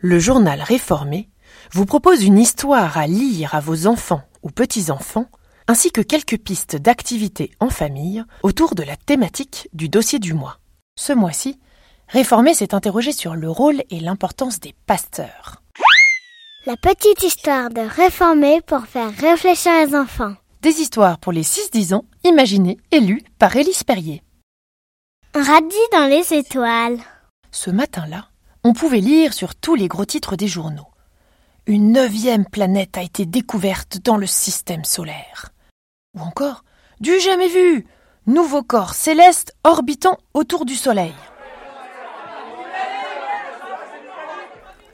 Le journal réformé vous propose une histoire à lire à vos enfants ou petits-enfants, ainsi que quelques pistes d'activités en famille autour de la thématique du dossier du mois. Ce mois-ci, Réformé s'est interrogé sur le rôle et l'importance des pasteurs. La petite histoire de Réformé pour faire réfléchir les enfants. Des histoires pour les 6-10 ans, imaginées et lues par Élise Perrier. Un radis dans les étoiles. Ce matin-là, on pouvait lire sur tous les gros titres des journaux. Une neuvième planète a été découverte dans le système solaire. Ou encore, du jamais vu, nouveau corps céleste orbitant autour du Soleil.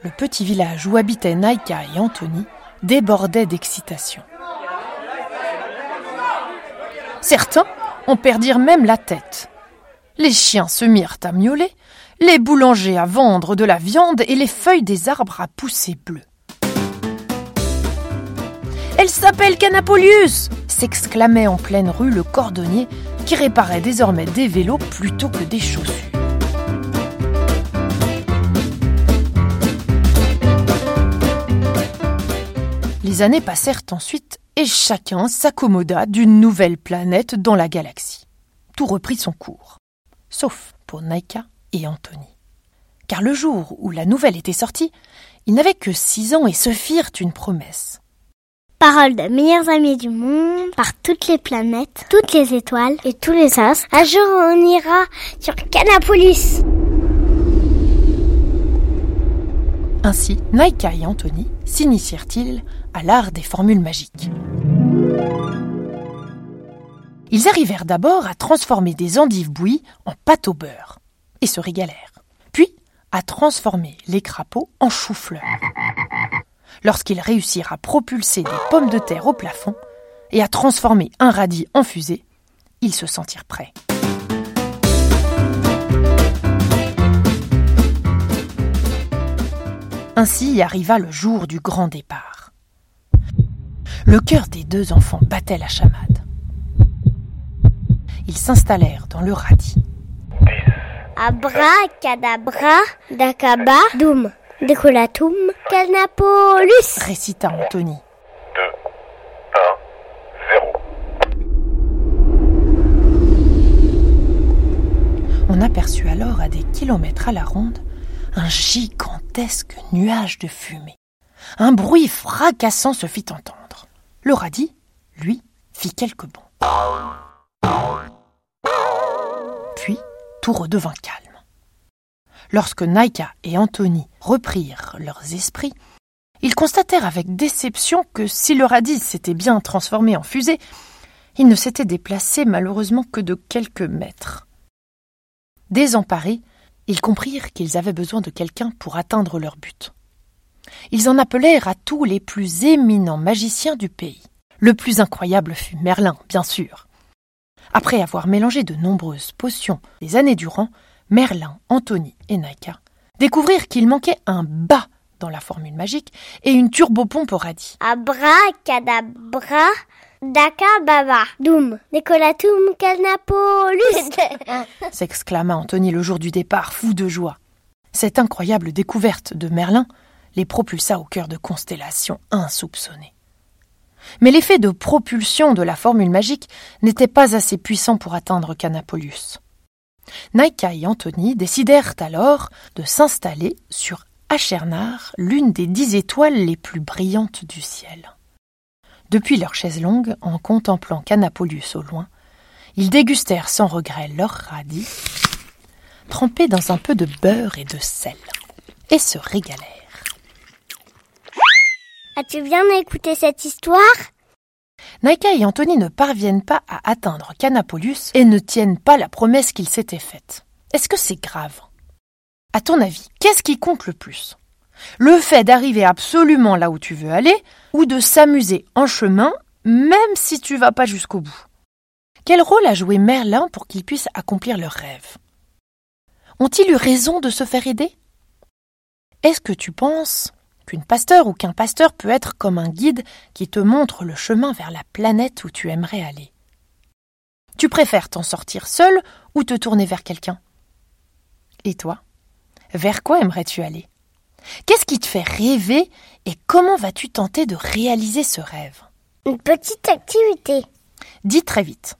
Le petit village où habitaient Naika et Anthony débordait d'excitation. Certains en perdirent même la tête. Les chiens se mirent à miauler, les boulangers à vendre de la viande et les feuilles des arbres à pousser bleues. Elle s'appelle Canapolius s'exclamait en pleine rue le cordonnier qui réparait désormais des vélos plutôt que des chaussures. Les années passèrent ensuite et chacun s'accommoda d'une nouvelle planète dans la galaxie. Tout reprit son cours, sauf pour Naika et Anthony. Car le jour où la nouvelle était sortie, ils n'avaient que six ans et se firent une promesse. Parole de meilleurs amis du monde, par toutes les planètes, toutes les étoiles et tous les as. Un jour on ira sur Canapolis. Ainsi, Naika et Anthony s'initièrent-ils à l'art des formules magiques. Ils arrivèrent d'abord à transformer des endives bouillies en pâte au beurre se régalèrent. Puis à transformer les crapauds en chou-fleurs. Lorsqu'ils réussirent à propulser des pommes de terre au plafond et à transformer un radis en fusée, ils se sentirent prêts. Ainsi arriva le jour du grand départ. Le cœur des deux enfants battait la chamade. Ils s'installèrent dans le radis. Abracadabra, dakaba, doum, decolatum, calnapolus. récita Anthony. 2, 1, 0. On aperçut alors à des kilomètres à la ronde un gigantesque nuage de fumée. Un bruit fracassant se fit entendre. Le radis, lui, fit quelques bonds. Tout redevint calme. Lorsque Naika et Anthony reprirent leurs esprits, ils constatèrent avec déception que si le radis s'était bien transformé en fusée, il ne s'était déplacé malheureusement que de quelques mètres. Désemparés, ils comprirent qu'ils avaient besoin de quelqu'un pour atteindre leur but. Ils en appelèrent à tous les plus éminents magiciens du pays. Le plus incroyable fut Merlin, bien sûr. Après avoir mélangé de nombreuses potions des années durant, Merlin, Anthony et Naika découvrirent qu'il manquait un bas dans la formule magique et une turbopompe au radis. Abracadabra, dakababa, doum, decolatum, calnapolus. s'exclama Anthony le jour du départ, fou de joie. Cette incroyable découverte de Merlin les propulsa au cœur de constellations insoupçonnées. Mais l'effet de propulsion de la formule magique n'était pas assez puissant pour atteindre Canapolius. Naika et Anthony décidèrent alors de s'installer sur Achernar, l'une des dix étoiles les plus brillantes du ciel. Depuis leur chaise longue, en contemplant Canapolius au loin, ils dégustèrent sans regret leur radis, trempé dans un peu de beurre et de sel, et se régalèrent. As-tu bien écouté cette histoire? Naika et Anthony ne parviennent pas à atteindre Canapolius et ne tiennent pas la promesse qu'ils s'étaient faite. Est-ce que c'est grave? À ton avis, qu'est-ce qui compte le plus? Le fait d'arriver absolument là où tu veux aller ou de s'amuser en chemin même si tu vas pas jusqu'au bout? Quel rôle a joué Merlin pour qu'ils puissent accomplir leurs rêves? Ont-ils eu raison de se faire aider? Est-ce que tu penses qu'une pasteur ou qu'un pasteur peut être comme un guide qui te montre le chemin vers la planète où tu aimerais aller. Tu préfères t'en sortir seul ou te tourner vers quelqu'un? Et toi? Vers quoi aimerais-tu aller? Qu'est-ce qui te fait rêver et comment vas-tu tenter de réaliser ce rêve? Une petite activité. Dis très vite.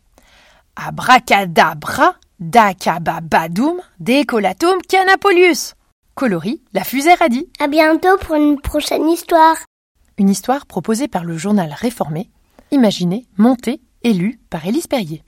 Abracadabra, dacababadoum, décolatum canapolius. Coloris, la fusée radie. À bientôt pour une prochaine histoire. Une histoire proposée par le journal Réformé, imaginée, montée et lue par Élise Perrier.